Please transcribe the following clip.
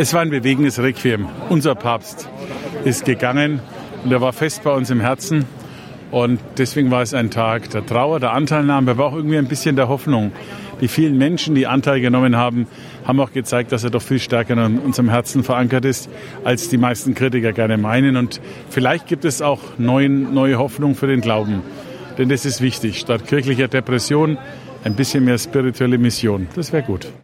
Es war ein bewegendes Requiem. Unser Papst ist gegangen und er war fest bei uns im Herzen. Und deswegen war es ein Tag der Trauer, der Anteilnahme, aber auch irgendwie ein bisschen der Hoffnung. Die vielen Menschen, die Anteil genommen haben, haben auch gezeigt, dass er doch viel stärker in unserem Herzen verankert ist, als die meisten Kritiker gerne meinen. Und vielleicht gibt es auch neuen, neue Hoffnung für den Glauben. Denn das ist wichtig. Statt kirchlicher Depression ein bisschen mehr spirituelle Mission. Das wäre gut.